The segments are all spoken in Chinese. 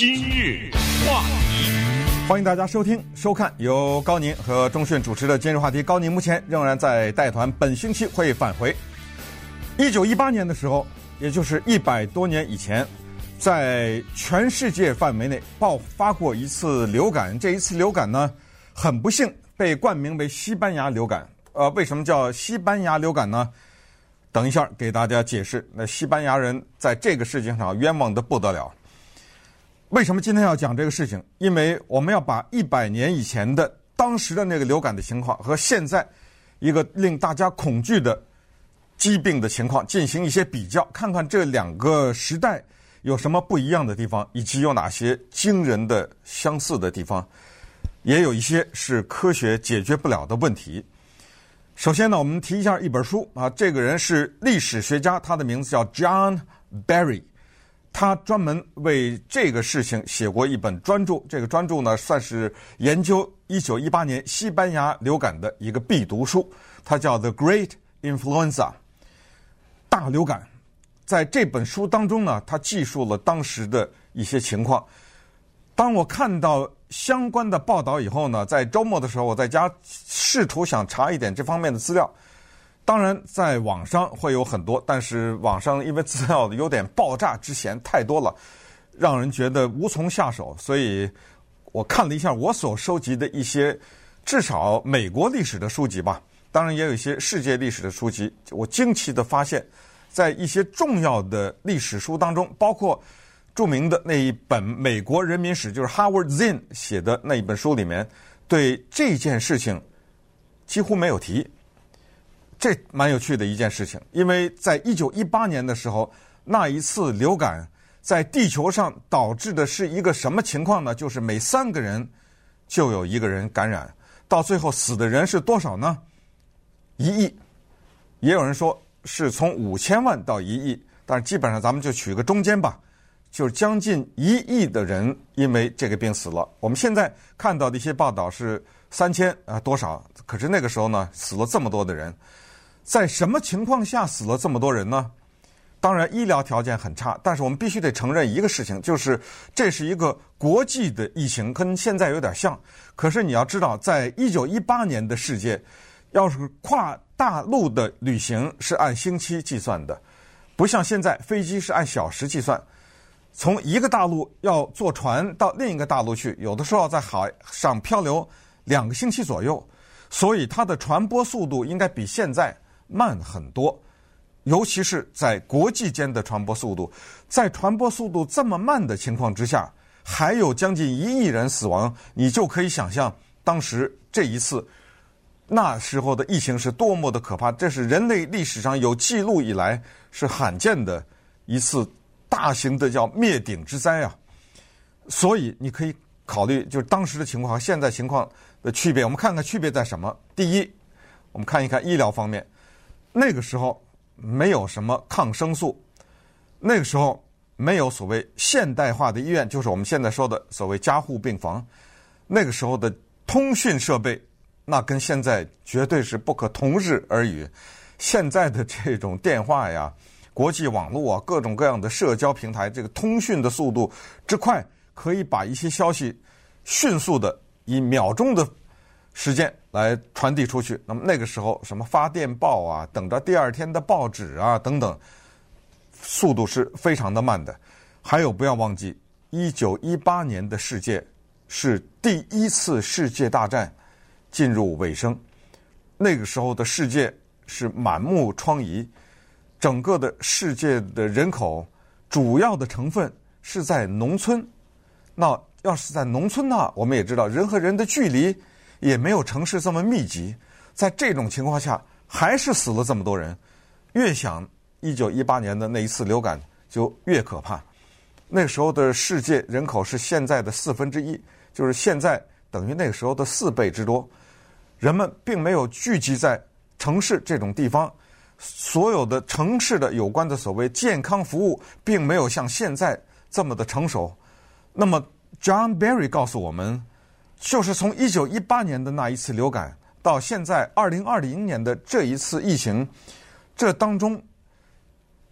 今日话题，欢迎大家收听、收看由高宁和钟讯主持的《今日话题》。高宁目前仍然在带团，本星期会返回。一九一八年的时候，也就是一百多年以前，在全世界范围内爆发过一次流感。这一次流感呢，很不幸被冠名为西班牙流感。呃，为什么叫西班牙流感呢？等一下给大家解释。那西班牙人在这个事情上冤枉的不得了。为什么今天要讲这个事情？因为我们要把一百年以前的当时的那个流感的情况和现在一个令大家恐惧的疾病的情况进行一些比较，看看这两个时代有什么不一样的地方，以及有哪些惊人的相似的地方，也有一些是科学解决不了的问题。首先呢，我们提一下一本书啊，这个人是历史学家，他的名字叫 John Barry。他专门为这个事情写过一本专著，这个专著呢算是研究一九一八年西班牙流感的一个必读书，它叫《The Great Influenza》大流感。在这本书当中呢，他记述了当时的一些情况。当我看到相关的报道以后呢，在周末的时候，我在家试图想查一点这方面的资料。当然，在网上会有很多，但是网上因为资料有点爆炸之嫌太多了，让人觉得无从下手。所以我看了一下我所收集的一些，至少美国历史的书籍吧，当然也有一些世界历史的书籍。我惊奇地发现，在一些重要的历史书当中，包括著名的那一本美国人民史，就是 Howard Zinn 写的那一本书里面，对这件事情几乎没有提。这蛮有趣的一件事情，因为在一九一八年的时候，那一次流感在地球上导致的是一个什么情况呢？就是每三个人就有一个人感染，到最后死的人是多少呢？一亿，也有人说是从五千万到一亿，但是基本上咱们就取个中间吧，就是将近一亿的人因为这个病死了。我们现在看到的一些报道是三千啊多少，可是那个时候呢，死了这么多的人。在什么情况下死了这么多人呢？当然，医疗条件很差，但是我们必须得承认一个事情，就是这是一个国际的疫情，跟现在有点像。可是你要知道，在一九一八年的世界，要是跨大陆的旅行是按星期计算的，不像现在飞机是按小时计算。从一个大陆要坐船到另一个大陆去，有的时候要在海上漂流两个星期左右，所以它的传播速度应该比现在。慢很多，尤其是在国际间的传播速度，在传播速度这么慢的情况之下，还有将近一亿人死亡，你就可以想象当时这一次那时候的疫情是多么的可怕。这是人类历史上有记录以来是罕见的一次大型的叫灭顶之灾啊！所以你可以考虑，就是当时的情况和现在情况的区别。我们看看区别在什么？第一，我们看一看医疗方面。那个时候没有什么抗生素，那个时候没有所谓现代化的医院，就是我们现在说的所谓加护病房。那个时候的通讯设备，那跟现在绝对是不可同日而语。现在的这种电话呀、国际网络啊、各种各样的社交平台，这个通讯的速度之快，可以把一些消息迅速的以秒钟的。时间来传递出去。那么那个时候，什么发电报啊，等着第二天的报纸啊，等等，速度是非常的慢的。还有，不要忘记，一九一八年的世界是第一次世界大战进入尾声。那个时候的世界是满目疮痍，整个的世界的人口主要的成分是在农村。那要是在农村呢，我们也知道人和人的距离。也没有城市这么密集，在这种情况下，还是死了这么多人。越想一九一八年的那一次流感就越可怕。那时候的世界人口是现在的四分之一，就是现在等于那个时候的四倍之多。人们并没有聚集在城市这种地方，所有的城市的有关的所谓健康服务，并没有像现在这么的成熟。那么，John Barry 告诉我们。就是从一九一八年的那一次流感到现在二零二零年的这一次疫情，这当中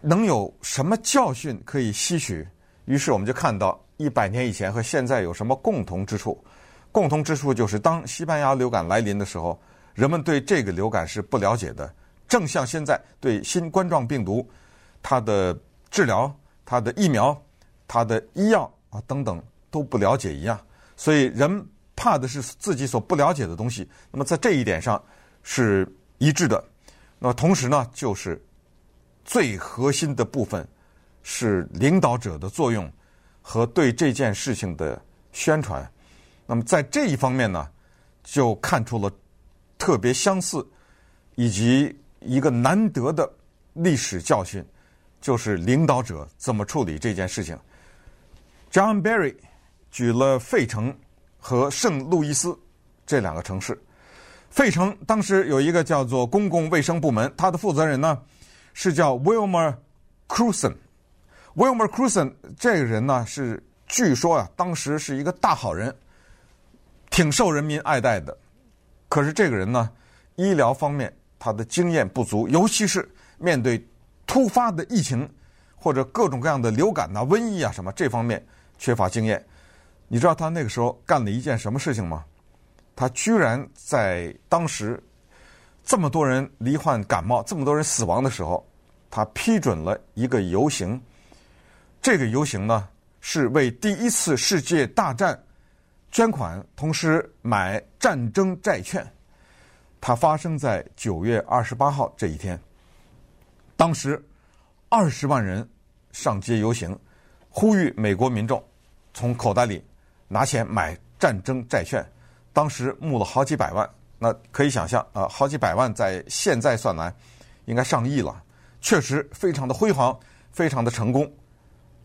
能有什么教训可以吸取？于是我们就看到，一百年以前和现在有什么共同之处？共同之处就是，当西班牙流感来临的时候，人们对这个流感是不了解的，正像现在对新冠状病毒，它的治疗、它的疫苗、它的医药啊等等都不了解一样。所以人怕的是自己所不了解的东西。那么在这一点上是一致的。那么同时呢，就是最核心的部分是领导者的作用和对这件事情的宣传。那么在这一方面呢，就看出了特别相似以及一个难得的历史教训，就是领导者怎么处理这件事情。John Barry 举了费城和圣路易斯这两个城市。费城当时有一个叫做公共卫生部门，它的负责人呢是叫 Wilmer Cruson。Wilmer Cruson 这个人呢是据说啊，当时是一个大好人。挺受人民爱戴的，可是这个人呢，医疗方面他的经验不足，尤其是面对突发的疫情或者各种各样的流感呐、啊、瘟疫啊什么这方面缺乏经验。你知道他那个时候干了一件什么事情吗？他居然在当时这么多人罹患感冒、这么多人死亡的时候，他批准了一个游行。这个游行呢，是为第一次世界大战。捐款，同时买战争债券。它发生在九月二十八号这一天。当时二十万人上街游行，呼吁美国民众从口袋里拿钱买战争债券。当时募了好几百万，那可以想象啊，好几百万在现在算来应该上亿了。确实非常的辉煌，非常的成功。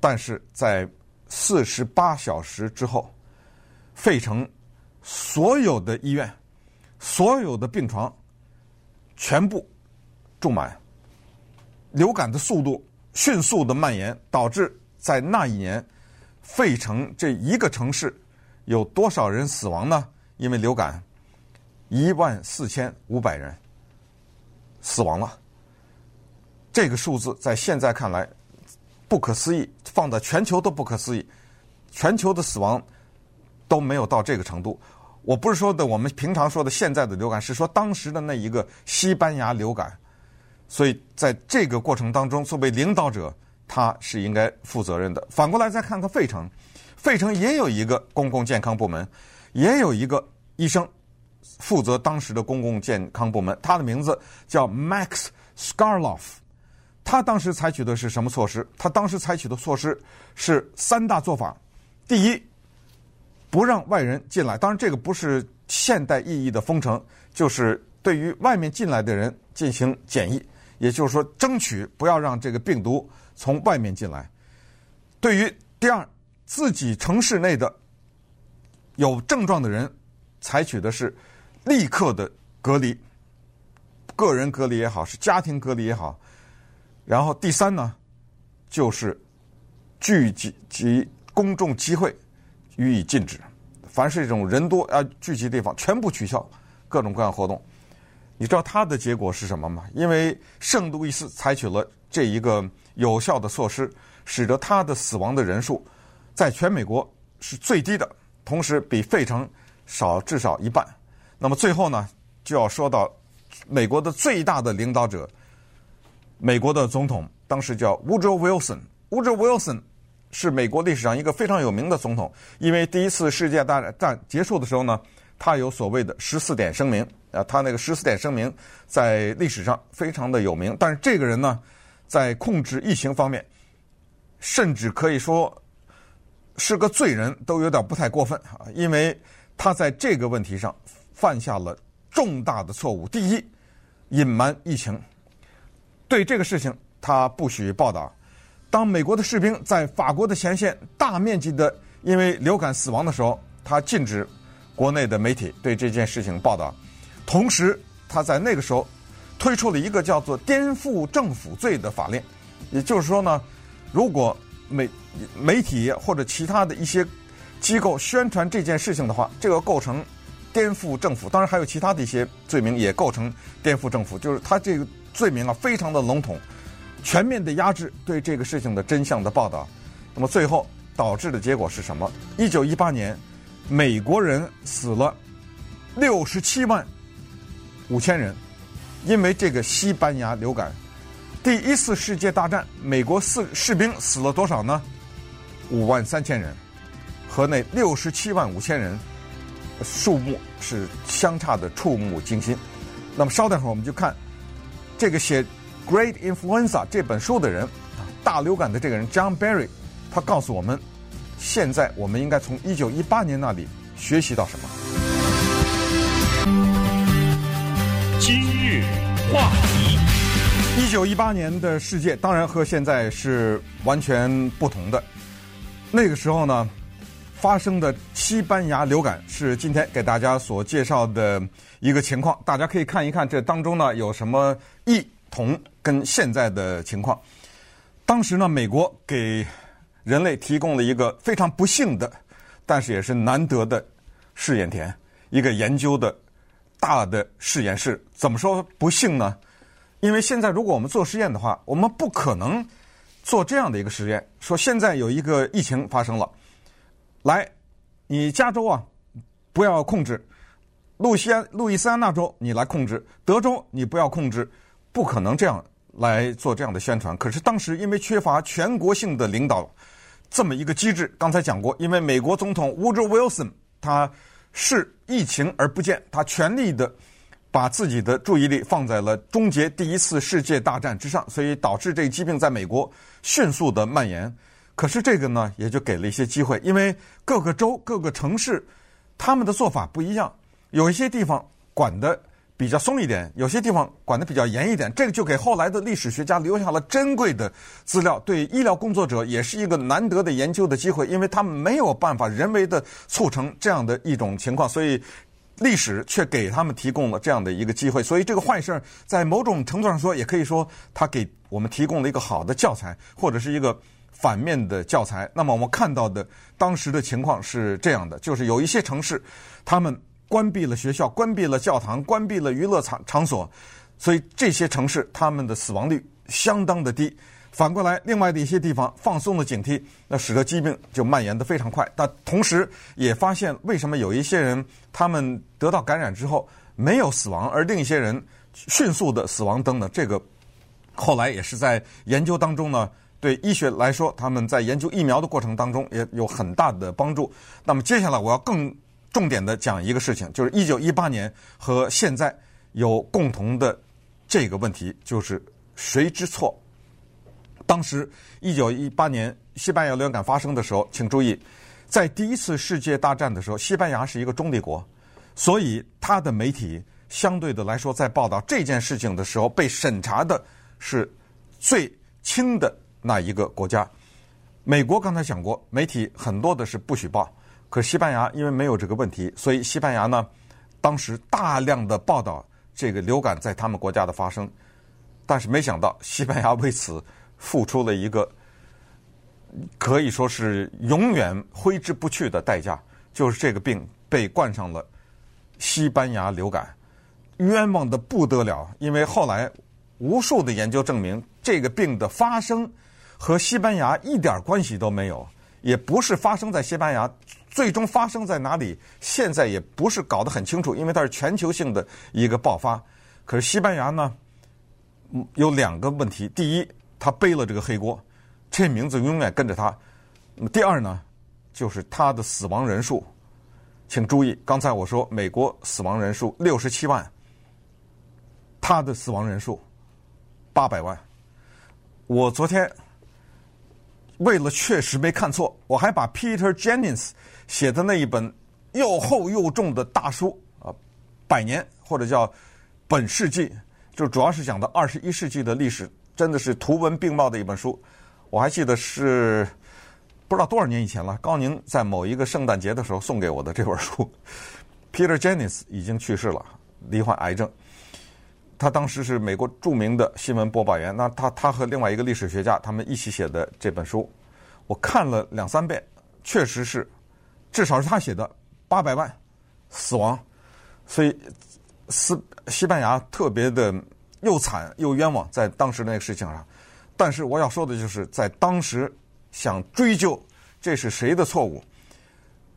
但是在四十八小时之后。费城所有的医院、所有的病床全部住满，流感的速度迅速的蔓延，导致在那一年，费城这一个城市有多少人死亡呢？因为流感，一万四千五百人死亡了。这个数字在现在看来不可思议，放在全球都不可思议，全球的死亡。都没有到这个程度。我不是说的我们平常说的现在的流感，是说当时的那一个西班牙流感。所以在这个过程当中，作为领导者，他是应该负责任的。反过来再看看费城，费城也有一个公共健康部门，也有一个医生负责当时的公共健康部门，他的名字叫 Max Skarloff。他当时采取的是什么措施？他当时采取的措施是三大做法。第一。不让外人进来，当然这个不是现代意义的封城，就是对于外面进来的人进行检疫，也就是说，争取不要让这个病毒从外面进来。对于第二，自己城市内的有症状的人，采取的是立刻的隔离，个人隔离也好，是家庭隔离也好。然后第三呢，就是聚集及公众集会。予以禁止，凡是这种人多啊聚集地方，全部取消各种各样活动。你知道它的结果是什么吗？因为圣路易斯采取了这一个有效的措施，使得他的死亡的人数在全美国是最低的，同时比费城少至少一半。那么最后呢，就要说到美国的最大的领导者，美国的总统，当时叫 Woodrow Wilson。Woodrow Wilson。是美国历史上一个非常有名的总统，因为第一次世界大战结束的时候呢，他有所谓的十四点声明啊，他那个十四点声明在历史上非常的有名。但是这个人呢，在控制疫情方面，甚至可以说是个罪人，都有点不太过分啊，因为他在这个问题上犯下了重大的错误。第一，隐瞒疫情，对这个事情他不许报道。当美国的士兵在法国的前线大面积的因为流感死亡的时候，他禁止国内的媒体对这件事情报道。同时，他在那个时候推出了一个叫做“颠覆政府罪”的法令，也就是说呢，如果媒媒体或者其他的一些机构宣传这件事情的话，这个构成颠覆政府。当然，还有其他的一些罪名也构成颠覆政府，就是他这个罪名啊，非常的笼统。全面的压制对这个事情的真相的报道，那么最后导致的结果是什么？一九一八年，美国人死了六十七万五千人，因为这个西班牙流感。第一次世界大战，美国四士兵死了多少呢？五万三千人，和那六十七万五千人，数目是相差的触目惊心。那么稍等会儿，我们就看这个写《Great Influenza》这本书的人，大流感的这个人 John Barry，他告诉我们，现在我们应该从一九一八年那里学习到什么？话题。一九一八年的世界当然和现在是完全不同的。那个时候呢，发生的西班牙流感是今天给大家所介绍的一个情况。大家可以看一看这当中呢有什么异同跟现在的情况。当时呢，美国给人类提供了一个非常不幸的，但是也是难得的试验田，一个研究的大的实验室。怎么说不幸呢？因为现在如果我们做实验的话，我们不可能做这样的一个实验。说现在有一个疫情发生了，来，你加州啊，不要控制；路西安、路易斯安那州你来控制；德州你不要控制，不可能这样来做这样的宣传。可是当时因为缺乏全国性的领导这么一个机制，刚才讲过，因为美国总统 Woodrow Wilson 他视疫情而不见，他全力的。把自己的注意力放在了终结第一次世界大战之上，所以导致这个疾病在美国迅速的蔓延。可是这个呢，也就给了一些机会，因为各个州、各个城市，他们的做法不一样，有一些地方管的比较松一点，有些地方管得比较严一点。这个就给后来的历史学家留下了珍贵的资料，对医疗工作者也是一个难得的研究的机会，因为他们没有办法人为的促成这样的一种情况，所以。历史却给他们提供了这样的一个机会，所以这个坏事儿在某种程度上说，也可以说他给我们提供了一个好的教材，或者是一个反面的教材。那么我们看到的当时的情况是这样的，就是有一些城市，他们关闭了学校，关闭了教堂，关闭了娱乐场场所，所以这些城市他们的死亡率相当的低。反过来，另外的一些地方放松了警惕，那使得疾病就蔓延得非常快。但同时也发现，为什么有一些人他们得到感染之后没有死亡，而另一些人迅速的死亡等等，这个后来也是在研究当中呢，对医学来说，他们在研究疫苗的过程当中也有很大的帮助。那么接下来我要更重点的讲一个事情，就是一九一八年和现在有共同的这个问题，就是谁之错？当时，一九一八年西班牙流感发生的时候，请注意，在第一次世界大战的时候，西班牙是一个中立国，所以他的媒体相对的来说，在报道这件事情的时候，被审查的是最轻的那一个国家。美国刚才讲过，媒体很多的是不许报，可西班牙因为没有这个问题，所以西班牙呢，当时大量的报道这个流感在他们国家的发生，但是没想到西班牙为此。付出了一个可以说是永远挥之不去的代价，就是这个病被冠上了西班牙流感，冤枉的不得了。因为后来无数的研究证明，这个病的发生和西班牙一点关系都没有，也不是发生在西班牙，最终发生在哪里，现在也不是搞得很清楚，因为它是全球性的一个爆发。可是西班牙呢，有两个问题，第一。他背了这个黑锅，这名字永远跟着他。第二呢，就是他的死亡人数，请注意，刚才我说美国死亡人数六十七万，他的死亡人数八百万。我昨天为了确实没看错，我还把 Peter Jennings 写的那一本又厚又重的大书啊，百年或者叫本世纪，就主要是讲的二十一世纪的历史。真的是图文并茂的一本书，我还记得是不知道多少年以前了。高宁在某一个圣诞节的时候送给我的这本书。Peter Jennings 已经去世了，罹患癌症。他当时是美国著名的新闻播报员。那他他和另外一个历史学家他们一起写的这本书，我看了两三遍，确实是，至少是他写的八百万死亡，所以西西班牙特别的。又惨又冤枉，在当时那个事情上，但是我要说的就是，在当时想追究这是谁的错误？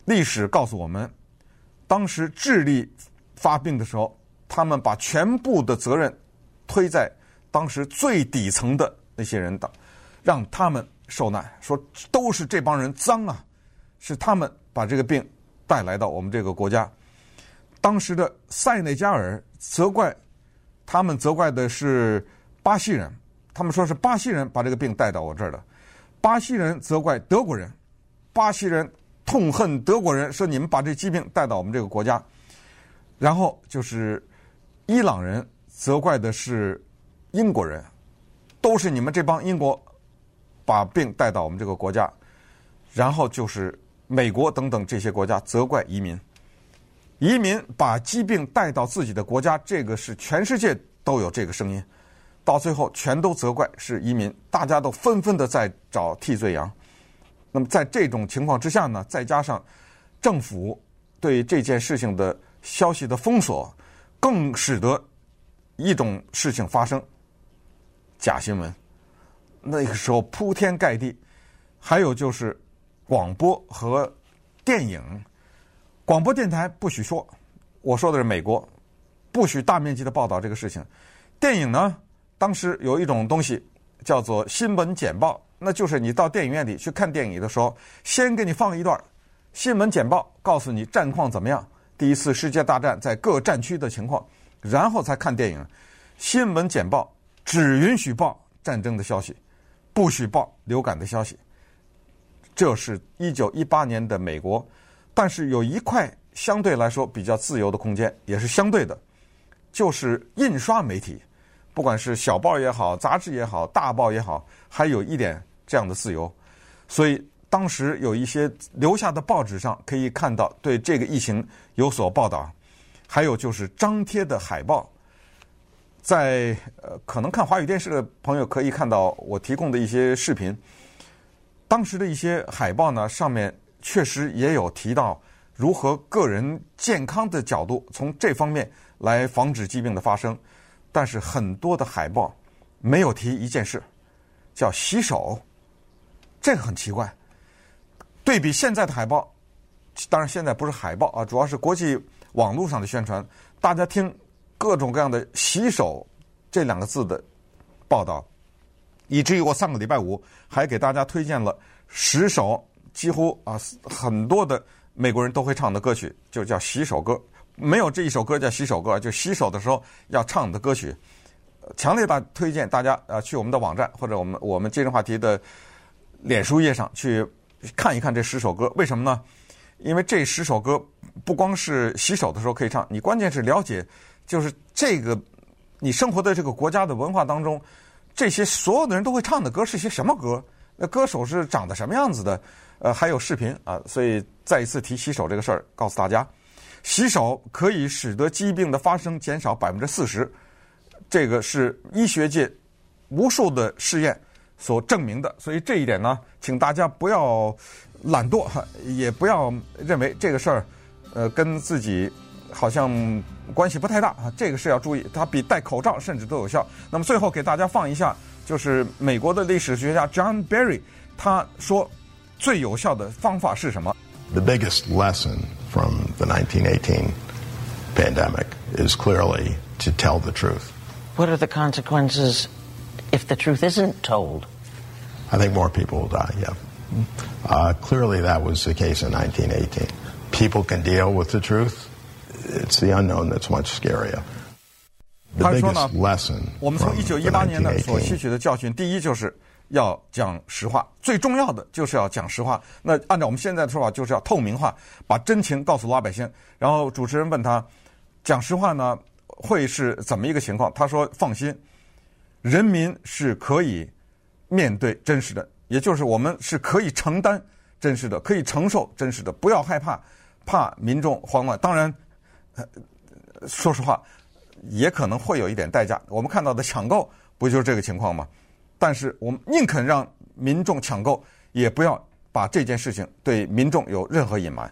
历史告诉我们，当时智利发病的时候，他们把全部的责任推在当时最底层的那些人的，让他们受难，说都是这帮人脏啊，是他们把这个病带来到我们这个国家。当时的塞内加尔责怪他们，责怪的是巴西人，他们说是巴西人把这个病带到我这儿的。巴西人责怪德国人，巴西人痛恨德国人，说你们把这疾病带到我们这个国家。然后就是伊朗人责怪的是英国人，都是你们这帮英国把病带到我们这个国家。然后就是美国等等这些国家责怪移民，移民把疾病带到自己的国家，这个是全世界都有这个声音。到最后，全都责怪是移民，大家都纷纷的在找替罪羊。那么，在这种情况之下呢，再加上政府对这件事情的消息的封锁，更使得一种事情发生：假新闻。那个时候铺天盖地，还有就是广播和电影，广播电台不许说，我说的是美国，不许大面积的报道这个事情。电影呢？当时有一种东西叫做新闻简报，那就是你到电影院里去看电影的时候，先给你放一段新闻简报，告诉你战况怎么样，第一次世界大战在各战区的情况，然后才看电影。新闻简报只允许报战争的消息，不许报流感的消息。这是一九一八年的美国，但是有一块相对来说比较自由的空间，也是相对的，就是印刷媒体。不管是小报也好，杂志也好，大报也好，还有一点这样的自由，所以当时有一些留下的报纸上可以看到对这个疫情有所报道，还有就是张贴的海报，在呃可能看华语电视的朋友可以看到我提供的一些视频，当时的一些海报呢，上面确实也有提到如何个人健康的角度从这方面来防止疾病的发生。但是很多的海报没有提一件事，叫洗手，这个很奇怪。对比现在的海报，当然现在不是海报啊，主要是国际网络上的宣传，大家听各种各样的“洗手”这两个字的报道，以至于我上个礼拜五还给大家推荐了十首几乎啊很多的美国人都会唱的歌曲，就叫洗手歌。没有这一首歌叫洗手歌，就洗手的时候要唱的歌曲，强烈大推荐大家啊去我们的网站或者我们我们今日话题的脸书页上去看一看这十首歌。为什么呢？因为这十首歌不光是洗手的时候可以唱，你关键是了解就是这个你生活在这个国家的文化当中，这些所有的人都会唱的歌是些什么歌？那歌手是长得什么样子的？呃，还有视频啊，所以再一次提洗手这个事儿，告诉大家。洗手可以使得疾病的发生减少百分之四十，这个是医学界无数的试验所证明的。所以这一点呢，请大家不要懒惰，也不要认为这个事儿，呃，跟自己好像关系不太大啊。这个是要注意，它比戴口罩甚至都有效。那么最后给大家放一下，就是美国的历史学家 John Barry 他说最有效的方法是什么？The biggest lesson. from the 1918 pandemic is clearly to tell the truth. What are the consequences if the truth isn't told? I think more people will die, yeah. Uh, clearly, that was the case in 1918. People can deal with the truth. It's the unknown that's much scarier. 他说呢 lesson 我们从一九一八年呢所吸取的教训，第一就是要讲实话，最重要的就是要讲实话。那按照我们现在的说法，就是要透明化，把真情告诉老百姓。然后主持人问他，讲实话呢会是怎么一个情况？他说：“放心，人民是可以面对真实的，也就是我们是可以承担真实的，可以承受真实的，不要害怕，怕民众慌乱。当然，说实话，也可能会有一点代价。我们看到的抢购，不就是这个情况吗？”但是我们宁肯让民众抢购，也不要把这件事情对民众有任何隐瞒。